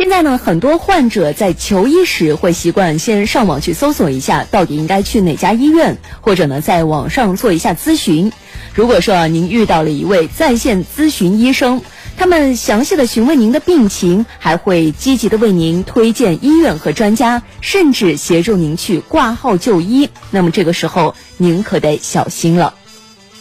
现在呢，很多患者在求医时会习惯先上网去搜索一下，到底应该去哪家医院，或者呢，在网上做一下咨询。如果说啊，您遇到了一位在线咨询医生，他们详细的询问您的病情，还会积极的为您推荐医院和专家，甚至协助您去挂号就医。那么这个时候，您可得小心了。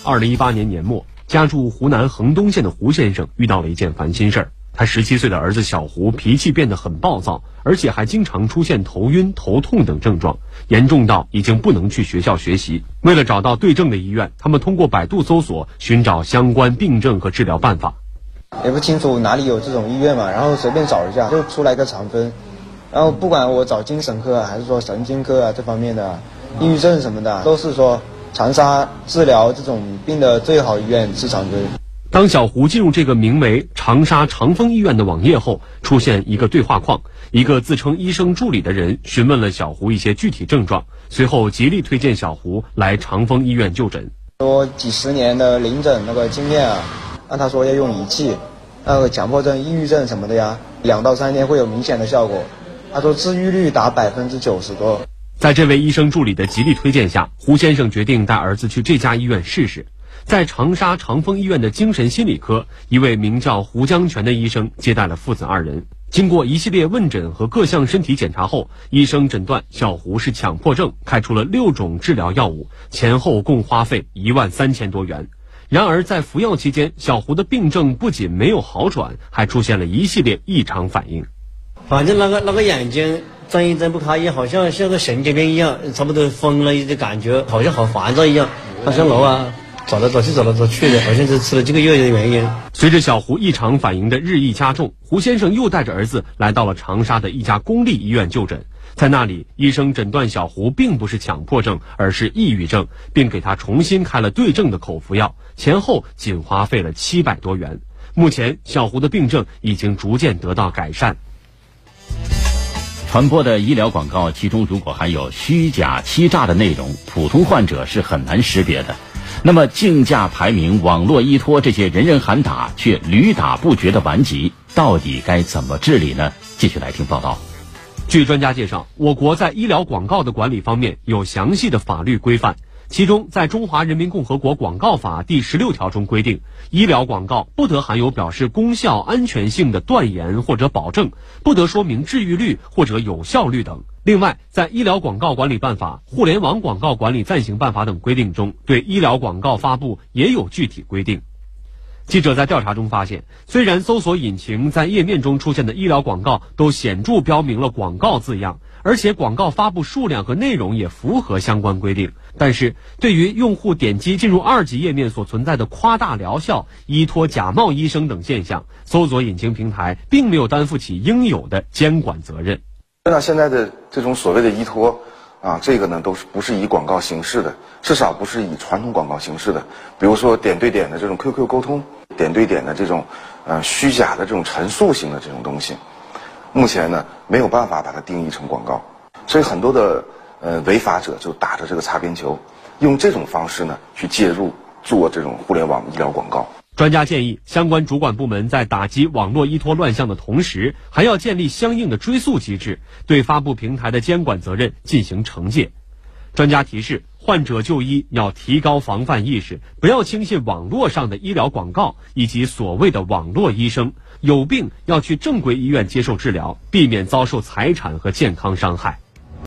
二零一八年年末，家住湖南衡东县的胡先生遇到了一件烦心事儿。他十七岁的儿子小胡脾气变得很暴躁，而且还经常出现头晕、头痛等症状，严重到已经不能去学校学习。为了找到对症的医院，他们通过百度搜索寻找相关病症和治疗办法。也不清楚哪里有这种医院嘛，然后随便找一下，就出来个长春。然后不管我找精神科还是说神经科啊这方面的，抑郁症什么的，都是说长沙治疗这种病的最好医院是长春。当小胡进入这个名为长沙长丰医院的网页后，出现一个对话框，一个自称医生助理的人询问了小胡一些具体症状，随后极力推荐小胡来长丰医院就诊。说几十年的临诊那个经验啊，那他说要用仪器，那个强迫症、抑郁症什么的呀，两到三天会有明显的效果。他说治愈率达百分之九十多。在这位医生助理的极力推荐下，胡先生决定带儿子去这家医院试试。在长沙长丰医院的精神心理科，一位名叫胡江泉的医生接待了父子二人。经过一系列问诊和各项身体检查后，医生诊断小胡是强迫症，开出了六种治疗药物，前后共花费一万三千多元。然而，在服药期间，小胡的病症不仅没有好转，还出现了一系列异常反应。反正那个那个眼睛睁一睁不开也，好像像个神经病一样，差不多疯了一的感觉，好像好烦躁一样，好像老啊。走来找去，找来找去的，好像是吃了这个药的原因。随着小胡异常反应的日益加重，胡先生又带着儿子来到了长沙的一家公立医院就诊。在那里，医生诊断小胡并不是强迫症，而是抑郁症，并给他重新开了对症的口服药，前后仅花费了七百多元。目前，小胡的病症已经逐渐得到改善。传播的医疗广告，其中如果含有虚假、欺诈的内容，普通患者是很难识别的。那么，竞价排名、网络依托这些人人喊打却屡打不绝的顽疾，到底该怎么治理呢？继续来听报道。据专家介绍，我国在医疗广告的管理方面有详细的法律规范。其中，在《中华人民共和国广告法》第十六条中规定，医疗广告不得含有表示功效、安全性的断言或者保证，不得说明治愈率或者有效率等。另外，在《医疗广告管理办法》《互联网广告管理暂行办法》等规定中，对医疗广告发布也有具体规定。记者在调查中发现，虽然搜索引擎在页面中出现的医疗广告都显著标明了“广告”字样。而且广告发布数量和内容也符合相关规定，但是对于用户点击进入二级页面所存在的夸大疗效、依托假冒医生等现象，搜索引擎平台并没有担负起应有的监管责任。那现在的这种所谓的依托，啊，这个呢都是不是以广告形式的，至少不是以传统广告形式的，比如说点对点的这种 QQ 沟通，点对点的这种，呃，虚假的这种陈述型的这种东西。目前呢，没有办法把它定义成广告，所以很多的呃违法者就打着这个擦边球，用这种方式呢去介入做这种互联网医疗广告。专家建议，相关主管部门在打击网络依托乱象的同时，还要建立相应的追溯机制，对发布平台的监管责任进行惩戒。专家提示。患者就医要提高防范意识，不要轻信网络上的医疗广告以及所谓的网络医生。有病要去正规医院接受治疗，避免遭受财产和健康伤害。